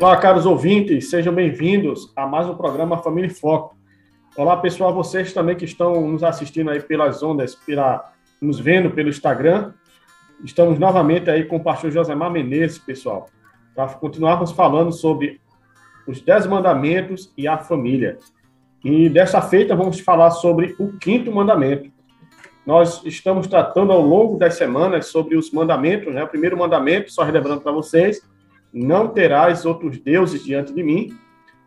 Olá, caros ouvintes, sejam bem-vindos a mais um programa Família em Foco. Olá, pessoal, vocês também que estão nos assistindo aí pelas ondas, pela, nos vendo pelo Instagram. Estamos novamente aí com o pastor Josemar Menezes, pessoal, para continuarmos falando sobre os Dez Mandamentos e a família. E dessa feita vamos falar sobre o quinto mandamento. Nós estamos tratando ao longo das semanas sobre os mandamentos, né? O primeiro mandamento, só relembrando para vocês, não terás outros deuses diante de mim.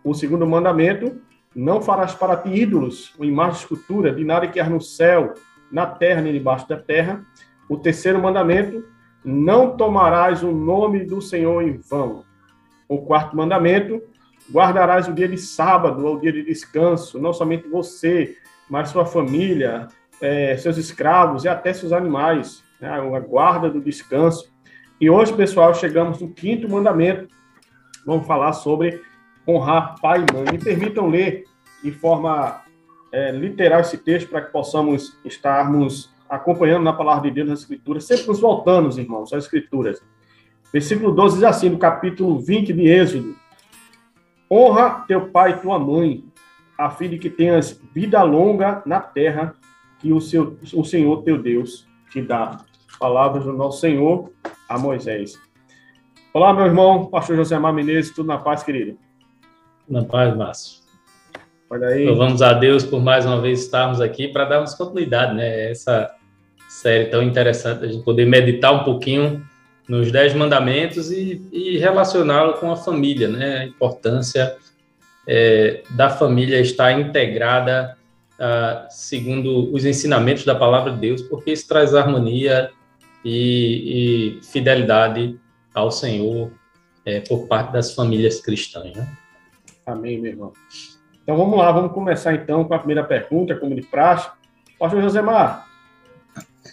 O segundo mandamento, não farás para ti ídolos, uma imagem de escultura, de nada que há no céu, na terra nem debaixo da terra. O terceiro mandamento, não tomarás o nome do Senhor em vão. O quarto mandamento, guardarás o dia de sábado, o dia de descanso, não somente você, mas sua família, é, seus escravos e até seus animais, né, a guarda do descanso. E hoje, pessoal, chegamos no quinto mandamento. Vamos falar sobre honrar pai e mãe. Me permitam ler de forma é, literal esse texto para que possamos estarmos acompanhando na palavra de Deus nas Escrituras, sempre nos voltando, irmãos, às Escrituras. Versículo 12 diz assim, no capítulo 20 de Êxodo: Honra teu pai e tua mãe, a fim de que tenhas vida longa na terra que o, seu, o Senhor teu Deus te dá. Palavras do nosso Senhor a Moisés. Olá, meu irmão, pastor José Mar Menezes, tudo na paz, querido? Na paz, Márcio. Olha aí. Louvamos a Deus por mais uma vez estarmos aqui para darmos continuidade, né? Essa série tão interessante, a gente poder meditar um pouquinho nos Dez Mandamentos e, e relacioná-lo com a família, né? A importância é, da família estar integrada segundo os ensinamentos da palavra de Deus, porque isso traz harmonia, e, e fidelidade ao Senhor é, por parte das famílias cristãs. Né? Amém, meu irmão. Então vamos lá, vamos começar então com a primeira pergunta, como de praxe. Pastor Josemar,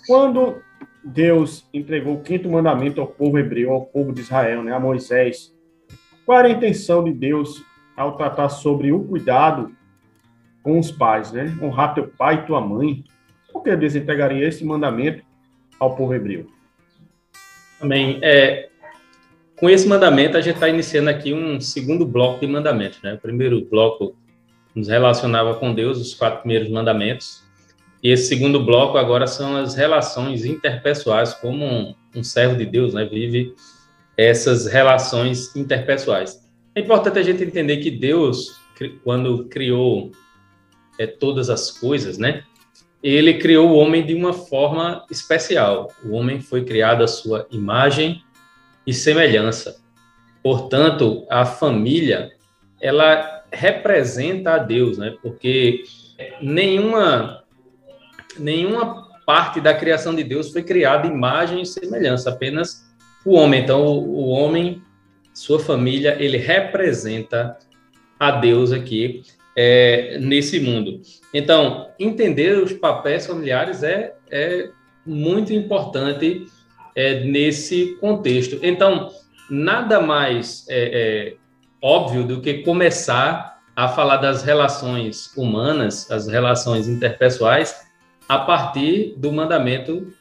quando Deus entregou o quinto mandamento ao povo hebreu, ao povo de Israel, né, a Moisés, qual era a intenção de Deus ao tratar sobre o cuidado com os pais, né? Honrar teu pai e tua mãe. Por que Deus entregaria esse mandamento ao povo hebreu. Amém. É, com esse mandamento, a gente está iniciando aqui um segundo bloco de mandamentos. Né? O primeiro bloco nos relacionava com Deus, os quatro primeiros mandamentos. E esse segundo bloco agora são as relações interpessoais, como um, um servo de Deus né, vive essas relações interpessoais. É importante a gente entender que Deus, quando criou é, todas as coisas, né, ele criou o homem de uma forma especial. O homem foi criado à sua imagem e semelhança. Portanto, a família, ela representa a Deus, né? Porque nenhuma nenhuma parte da criação de Deus foi criada imagem e semelhança, apenas o homem. Então, o, o homem, sua família, ele representa a Deus aqui é, nesse mundo. Então, entender os papéis familiares é, é muito importante é, nesse contexto. Então, nada mais é, é, óbvio do que começar a falar das relações humanas, as relações interpessoais, a partir do mandamento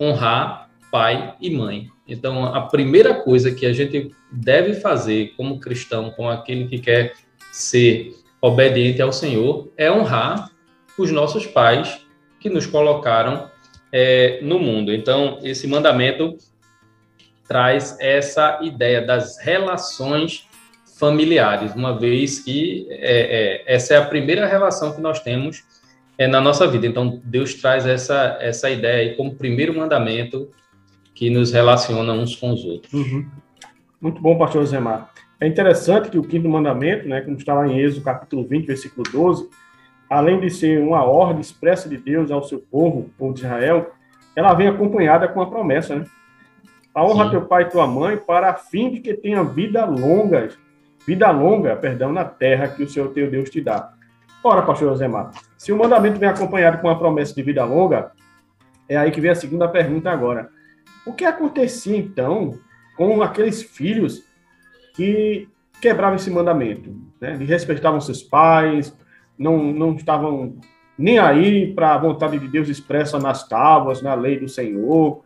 honrar pai e mãe. Então, a primeira coisa que a gente deve fazer como cristão, com aquele que quer ser obediente ao Senhor é honrar os nossos pais que nos colocaram é, no mundo. Então, esse mandamento traz essa ideia das relações familiares, uma vez que é, é, essa é a primeira relação que nós temos é, na nossa vida. Então, Deus traz essa, essa ideia aí como primeiro mandamento que nos relaciona uns com os outros. Uhum. Muito bom, pastor Zemar. É interessante que o quinto mandamento, né, como está lá em Êxodo capítulo 20, versículo 12, além de ser uma ordem expressa de Deus ao seu povo, o povo de Israel, ela vem acompanhada com a promessa, né? honra Sim. teu pai e tua mãe para a fim de que tenha vida longa, vida longa, perdão, na terra que o Senhor teu Deus te dá. Ora, pastor Josemar, se o mandamento vem acompanhado com uma promessa de vida longa, é aí que vem a segunda pergunta agora. O que acontecia então com aqueles filhos que quebravam esse mandamento? Né? Respeitavam seus pais, não, não estavam nem aí para a vontade de Deus expressa nas tábuas, na lei do Senhor,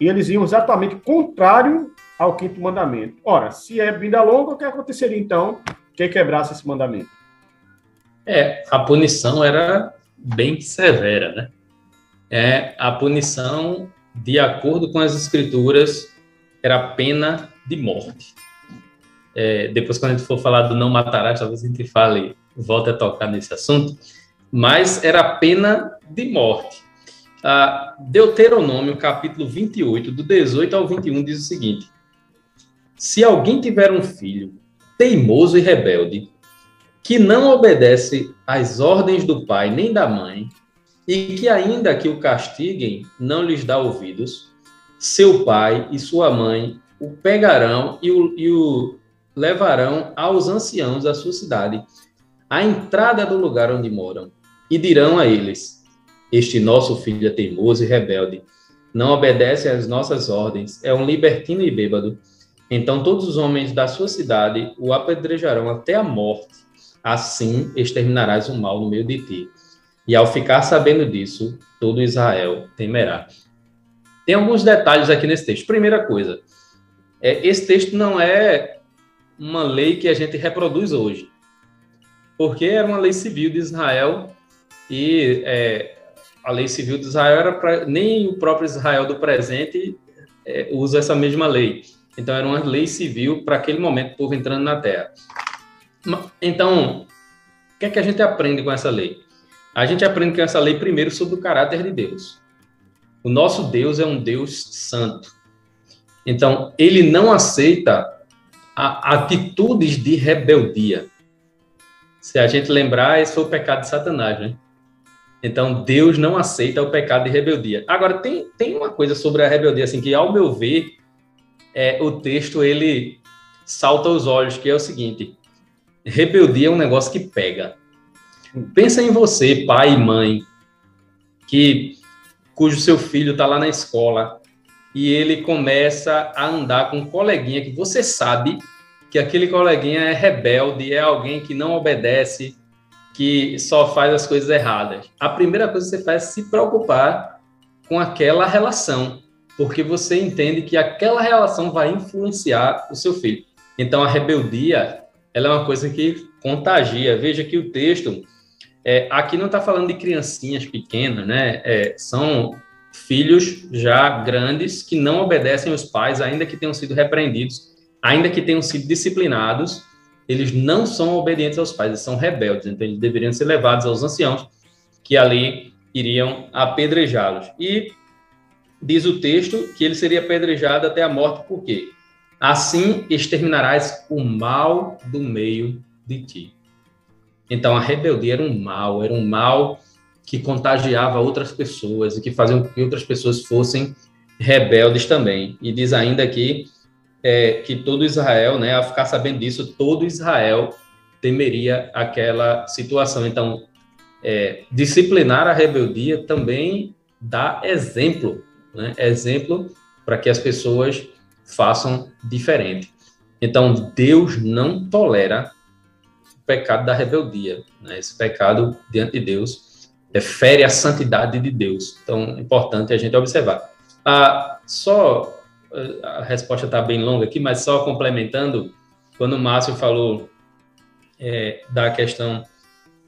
e eles iam exatamente contrário ao quinto mandamento. Ora, se é vida longa, o que aconteceria então que quebrasse esse mandamento? É, a punição era bem severa, né? É, a punição, de acordo com as escrituras, era pena de morte. É, depois, quando a gente for falar do não matarás, talvez a gente fale, volte a tocar nesse assunto, mas era pena de morte. Ah, Deuteronômio, capítulo 28, do 18 ao 21, diz o seguinte: Se alguém tiver um filho teimoso e rebelde, que não obedece às ordens do pai nem da mãe, e que ainda que o castiguem, não lhes dá ouvidos, seu pai e sua mãe o pegarão e o, e o levarão aos anciãos da sua cidade, à entrada do lugar onde moram, e dirão a eles: Este nosso filho é teimoso e rebelde, não obedece às nossas ordens, é um libertino e bêbado. Então todos os homens da sua cidade o apedrejarão até a morte. Assim exterminarás o mal no meio de ti. E ao ficar sabendo disso, todo Israel temerá. Tem alguns detalhes aqui nesse texto. Primeira coisa, é, esse texto não é uma lei que a gente reproduz hoje, porque era uma lei civil de Israel e é, a lei civil de Israel era para nem o próprio Israel do presente é, usa essa mesma lei. Então era uma lei civil para aquele momento o povo entrando na Terra. Então, o que é que a gente aprende com essa lei? A gente aprende com essa lei primeiro sobre o caráter de Deus. O nosso Deus é um Deus santo. Então, ele não aceita atitudes de rebeldia. Se a gente lembrar, esse foi o pecado de Satanás, né? Então, Deus não aceita o pecado de rebeldia. Agora, tem, tem uma coisa sobre a rebeldia, assim, que, ao meu ver, é, o texto, ele salta aos olhos, que é o seguinte, rebeldia é um negócio que pega. Pensa em você, pai e mãe, que cujo seu filho está lá na escola e ele começa a andar com um coleguinha que você sabe que aquele coleguinha é rebelde, é alguém que não obedece, que só faz as coisas erradas. A primeira coisa que você faz é se preocupar com aquela relação, porque você entende que aquela relação vai influenciar o seu filho. Então a rebeldia, ela é uma coisa que contagia. Veja que o texto é, aqui não está falando de criancinhas pequenas, né? É, são filhos já grandes que não obedecem aos pais, ainda que tenham sido repreendidos, ainda que tenham sido disciplinados, eles não são obedientes aos pais, eles são rebeldes, então eles deveriam ser levados aos anciãos, que ali iriam apedrejá-los. E diz o texto que ele seria apedrejado até a morte, por quê? Assim exterminarás o mal do meio de ti. Então a rebeldia era um mal, era um mal que contagiava outras pessoas e que fazia com que outras pessoas fossem rebeldes também. E diz ainda aqui é, que todo Israel, né, ao ficar sabendo disso, todo Israel temeria aquela situação. Então, é, disciplinar a rebeldia também dá exemplo, né, exemplo para que as pessoas façam diferente. Então, Deus não tolera o pecado da rebeldia. Né? Esse pecado diante de Deus é, fere a santidade de Deus. Então, é importante a gente observar. Ah, só, a resposta está bem longa aqui, mas só complementando, quando o Márcio falou é, da questão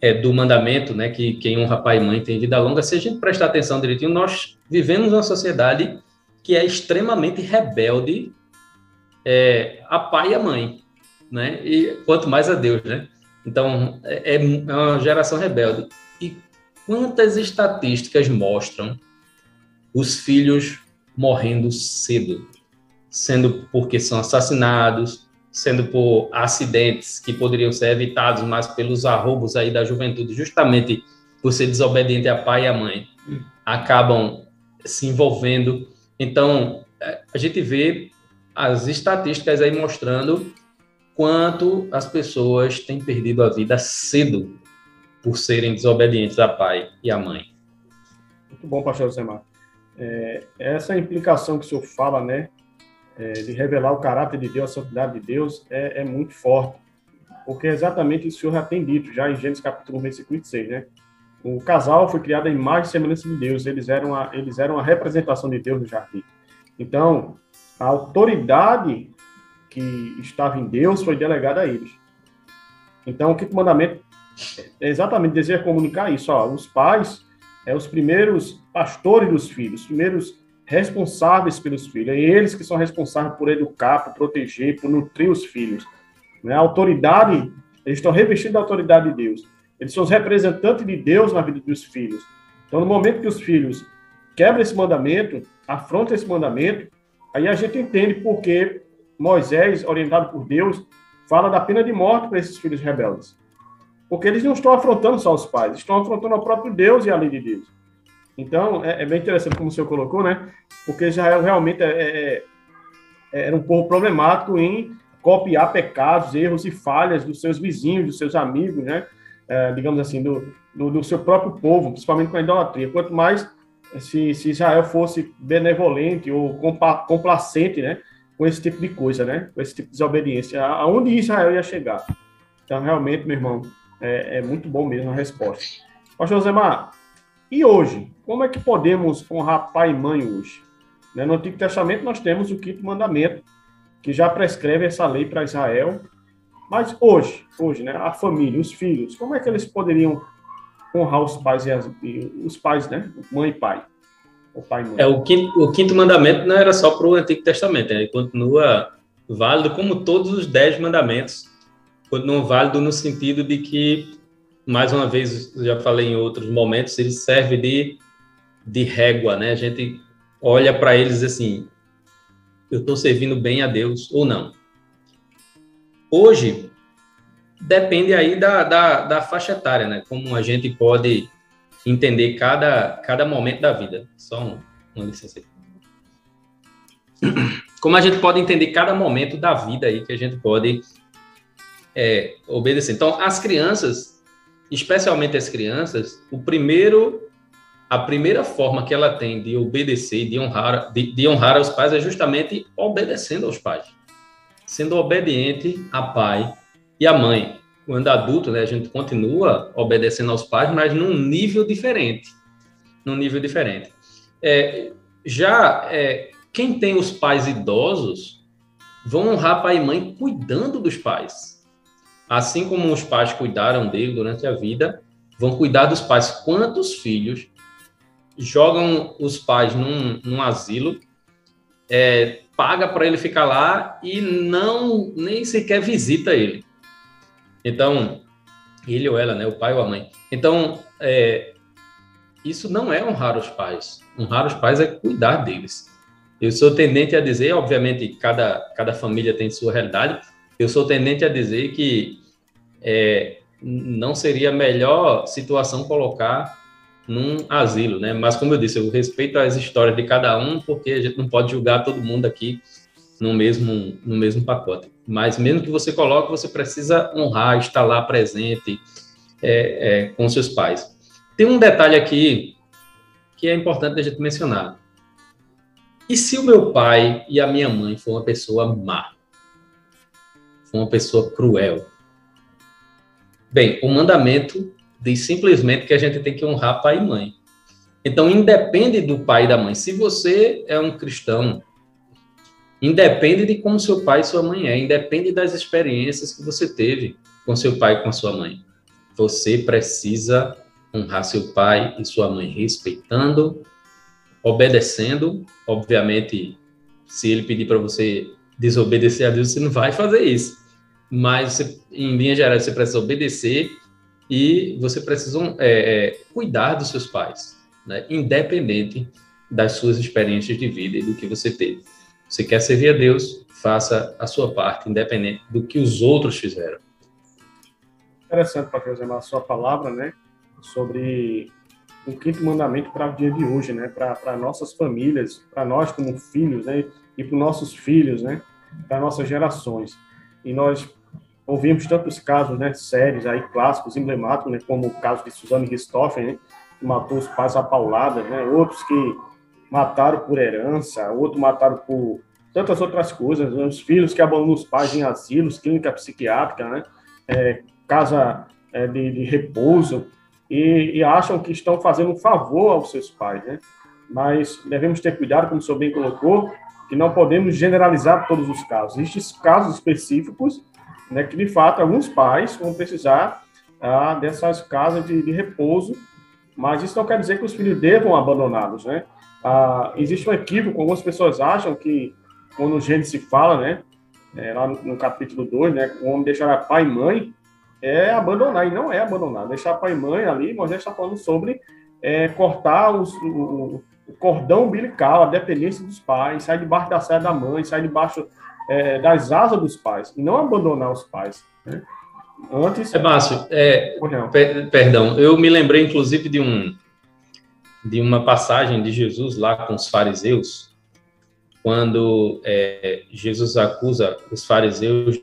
é, do mandamento, né, que quem honra pai e mãe tem vida longa, se a gente prestar atenção direitinho, nós vivemos uma sociedade que é extremamente rebelde é, a pai e a mãe, né, e quanto mais a Deus, né. Então, é, é uma geração rebelde. E Quantas estatísticas mostram os filhos morrendo cedo, sendo porque são assassinados, sendo por acidentes que poderiam ser evitados, mas pelos arroubos aí da juventude, justamente por ser desobediente a pai e a mãe, acabam se envolvendo. Então, é, a gente vê as estatísticas aí mostrando quanto as pessoas têm perdido a vida cedo por serem desobedientes a pai e a mãe. Muito bom, pastor Semar. É, essa implicação que o senhor fala, né, é, de revelar o caráter de Deus, a santidade de Deus, é, é, muito forte. Porque é exatamente o senhor já tem dito, já em Gênesis capítulo 1, versículo 26, né? O casal foi criado em imagem e semelhança de Deus, eles eram, a, eles eram a representação de Deus no jardim. Então, a autoridade que estava em Deus foi delegada a eles. Então, o quinto mandamento exatamente deseja comunicar isso. Ó, os pais é os primeiros pastores dos filhos, os primeiros responsáveis pelos filhos. É eles que são responsáveis por educar, por proteger, por nutrir os filhos. Né? A autoridade, eles estão revestidos da autoridade de Deus. Eles são os representantes de Deus na vida dos filhos. Então, no momento que os filhos quebram esse mandamento, afrontam esse mandamento, aí a gente entende por que Moisés, orientado por Deus, fala da pena de morte para esses filhos rebeldes. Porque eles não estão afrontando só os pais, estão afrontando o próprio Deus e a lei de Deus. Então, é, é bem interessante como o senhor colocou, né? Porque Israel realmente é, é, é, era um povo problemático em copiar pecados, erros e falhas dos seus vizinhos, dos seus amigos, né? É, digamos assim, do, do, do, seu próprio povo, principalmente com a idolatria. Quanto mais se, se Israel fosse benevolente ou complacente, né? Com esse tipo de coisa, né? Com esse tipo de desobediência. Aonde Israel ia chegar? Então, realmente, meu irmão, é, é muito bom mesmo a resposta. Pastor Josemar, e hoje? Como é que podemos honrar pai e mãe hoje? Né, no Antigo Testamento nós temos o quinto mandamento, que já prescreve essa lei para Israel. Mas hoje, hoje, né, a família, os filhos, como é que eles poderiam honrar os pais e, as, e os pais, né, mãe e pai? O pai e mãe. É o quinto, o quinto mandamento não era só para o Antigo Testamento, ele continua válido como todos os dez mandamentos continua válido no sentido de que, mais uma vez, já falei em outros momentos, ele serve de, de régua, né? A gente olha para eles assim, eu estou servindo bem a Deus ou não. Hoje, depende aí da, da, da faixa etária, né? Como a gente pode entender cada, cada momento da vida. Só um, uma licença aí. Como a gente pode entender cada momento da vida aí que a gente pode é, obedecer. Então, as crianças, especialmente as crianças, o primeiro, a primeira forma que ela tem de obedecer, de honrar, de, de honrar aos pais é justamente obedecendo aos pais, sendo obediente a pai e a mãe. Quando adulto, né, a gente continua obedecendo aos pais, mas num nível diferente, num nível diferente. É, já é, quem tem os pais idosos vão honrar pai e mãe cuidando dos pais assim como os pais cuidaram dele durante a vida, vão cuidar dos pais. Quantos filhos jogam os pais num, num asilo, é, paga para ele ficar lá e não nem sequer visita ele. Então, ele ou ela, né, o pai ou a mãe. Então, é, isso não é honrar os pais. Honrar os pais é cuidar deles. Eu sou tendente a dizer, obviamente, cada, cada família tem sua realidade, eu sou tendente a dizer que é, não seria a melhor situação colocar num asilo, né? Mas como eu disse, eu respeito as histórias de cada um, porque a gente não pode julgar todo mundo aqui no mesmo no mesmo pacote. Mas mesmo que você coloque, você precisa honrar, estar lá presente é, é, com seus pais. Tem um detalhe aqui que é importante a gente mencionar. E se o meu pai e a minha mãe for uma pessoa má? Uma pessoa cruel. Bem, o mandamento diz simplesmente que a gente tem que honrar pai e mãe. Então, independe do pai e da mãe. Se você é um cristão, independe de como seu pai e sua mãe é, independe das experiências que você teve com seu pai e com a sua mãe. Você precisa honrar seu pai e sua mãe respeitando, obedecendo. Obviamente, se ele pedir para você desobedecer a Deus, você não vai fazer isso mas você, em linha geral você precisa obedecer e você precisa é, é, cuidar dos seus pais, né? independente das suas experiências de vida e do que você teve. Você quer servir a Deus, faça a sua parte, independente do que os outros fizeram. Interessante, Pastor a sua palavra, né, sobre um quinto mandamento para o dia de hoje, né? Para nossas famílias, para nós como filhos, né? E para nossos filhos, né? Para nossas gerações. E nós ouvimos tantos casos, né? Séries aí clássicos, emblemáticos, né? Como o caso de Suzane Ristoffen, né? Que matou os pais a paulada, né? Outros que mataram por herança, outros mataram por tantas outras coisas, né? os filhos que abandonam os pais em asilos, clínica psiquiátrica, né? É, casa é, de, de, repouso, e, e, acham que estão fazendo um favor aos seus pais, né? Mas devemos ter cuidado, como o senhor bem colocou, que não podemos generalizar todos os casos. Existem casos específicos, né, que de fato alguns pais vão precisar ah, dessas casas de, de repouso, mas isso não quer dizer que os filhos devam abandoná-los, né? Ah, existe um equívoco, algumas pessoas acham que quando o Gênesis se fala, né, é, lá no, no, capítulo 2, né, o homem deixará pai e mãe, é abandonar, e não é abandonar. Deixar pai e mãe ali, Moisés está falando sobre é, cortar os, o, o, cordão umbilical, a dependência dos pais, sair debaixo da saia da mãe, sair debaixo é, das asas dos pais, e não abandonar os pais. Né? Antes. É, Márcio, é, per, perdão, eu me lembrei, inclusive, de um de uma passagem de Jesus lá com os fariseus, quando é, Jesus acusa os fariseus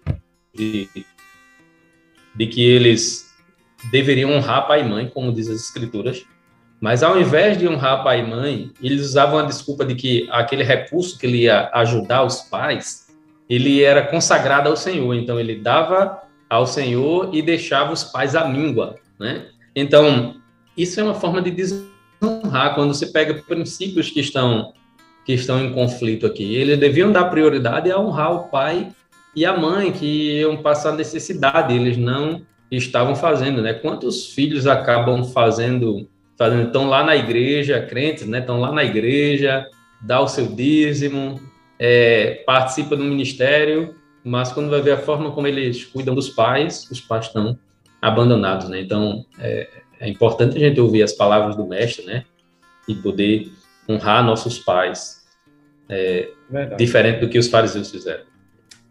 de, de que eles deveriam honrar pai e mãe, como diz as escrituras, mas ao invés de honrar pai e mãe, eles usavam a desculpa de que aquele recurso que ele ia ajudar os pais, ele era consagrado ao Senhor, então ele dava ao Senhor e deixava os pais à míngua, né? Então, isso é uma forma de desonrar quando você pega princípios que estão que estão em conflito aqui. Eles deviam dar prioridade a honrar o pai e a mãe que iam passar necessidade, eles não estavam fazendo, né? Quantos filhos acabam fazendo, fazendo estão lá na igreja, crentes, né? Estão lá na igreja, dá o seu dízimo, é, participa do ministério, mas quando vai ver a forma como eles cuidam dos pais, os pais estão abandonados, né? Então é, é importante a gente ouvir as palavras do mestre, né? E poder honrar nossos pais, é, diferente do que os fariseus fizeram.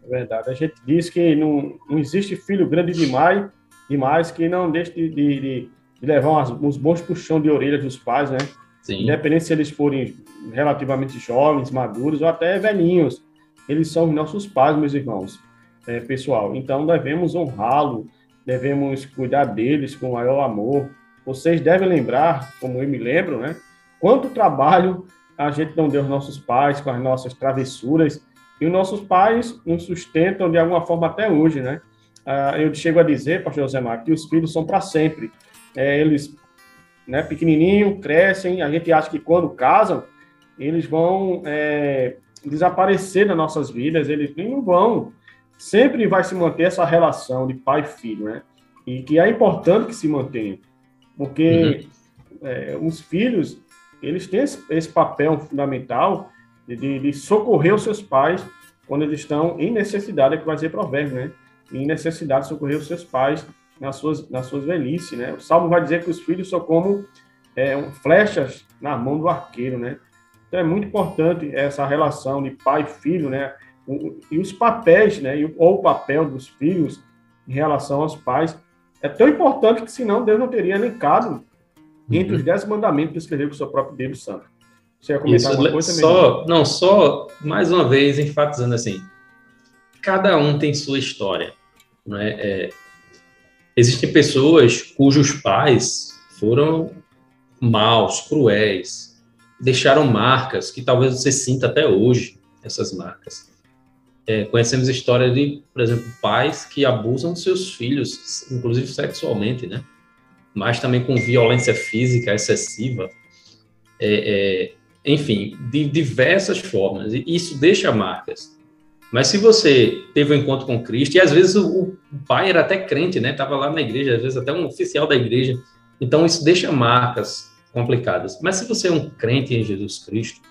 É verdade. A gente diz que não, não existe filho grande demais, demais que não deixe de, de, de levar umas, uns bons puxão de orelha dos pais, né? Sim. Independente se eles forem relativamente jovens, maduros ou até velhinhos. Eles são nossos pais, meus irmãos, é, pessoal. Então devemos honrá-lo, devemos cuidar deles com maior amor. Vocês devem lembrar, como eu me lembro, né? Quanto trabalho a gente não deu aos nossos pais com as nossas travessuras, e os nossos pais nos sustentam de alguma forma até hoje, né? Ah, eu chego a dizer, pastor José Mar, que os filhos são para sempre. É, eles, né, pequenininho, crescem, a gente acha que quando casam, eles vão é, desaparecer das nossas vidas, eles não vão. Sempre vai se manter essa relação de pai e filho, né? E que é importante que se mantenha, porque uhum. é, os filhos, eles têm esse, esse papel fundamental de, de, socorrer os seus pais quando eles estão em necessidade, é que vai dizer provérbio, né? Em necessidade de socorrer os seus pais nas suas, nas suas velhices, né? O Salmo vai dizer que os filhos são como é, flechas na mão do arqueiro, né? Então é muito importante essa relação de pai e filho, né? E os papéis, né? Ou o papel dos filhos em relação aos pais é tão importante que senão Deus não teria elencado entre uhum. os dez mandamentos que escreveu com o seu próprio Deus Santo. Você ia comentar Isso, coisa só, Não, só mais uma vez enfatizando assim, cada um tem sua história. Né? É, existem pessoas cujos pais foram maus, cruéis, deixaram marcas que talvez você sinta até hoje, essas marcas. É, conhecemos a história de, por exemplo, pais que abusam dos seus filhos, inclusive sexualmente, né? Mas também com violência física excessiva. É, é, enfim, de diversas formas. E isso deixa marcas. Mas se você teve um encontro com Cristo, e às vezes o, o pai era até crente, né? Estava lá na igreja, às vezes até um oficial da igreja. Então isso deixa marcas complicadas. Mas se você é um crente em Jesus Cristo,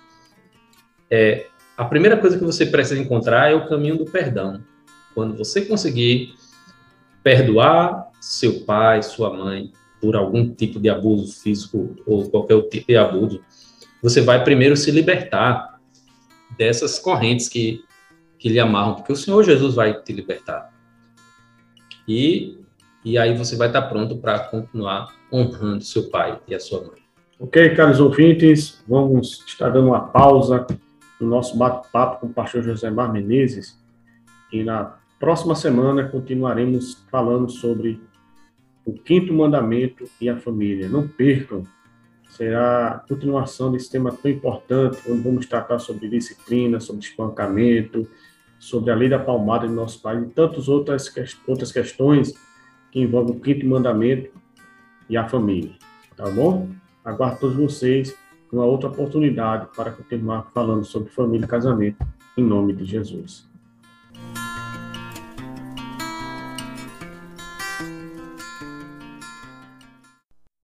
é, a primeira coisa que você precisa encontrar é o caminho do perdão. Quando você conseguir perdoar seu pai, sua mãe, por algum tipo de abuso físico ou qualquer tipo de abuso, você vai primeiro se libertar dessas correntes que, que lhe amarram, porque o Senhor Jesus vai te libertar. E, e aí você vai estar pronto para continuar honrando seu pai e a sua mãe. Ok, caros ouvintes, vamos estar dando uma pausa no nosso bate-papo com o pastor José Mar Menezes e na próxima semana continuaremos falando sobre o quinto mandamento e a família. Não percam, será a continuação desse tema tão importante, onde vamos tratar sobre disciplina, sobre espancamento, sobre a lei da palmada de nosso Pai e tantas outras, outras questões que envolvem o quinto mandamento e a família. Tá bom? Aguardo todos vocês uma outra oportunidade para continuar falando sobre família e casamento, em nome de Jesus.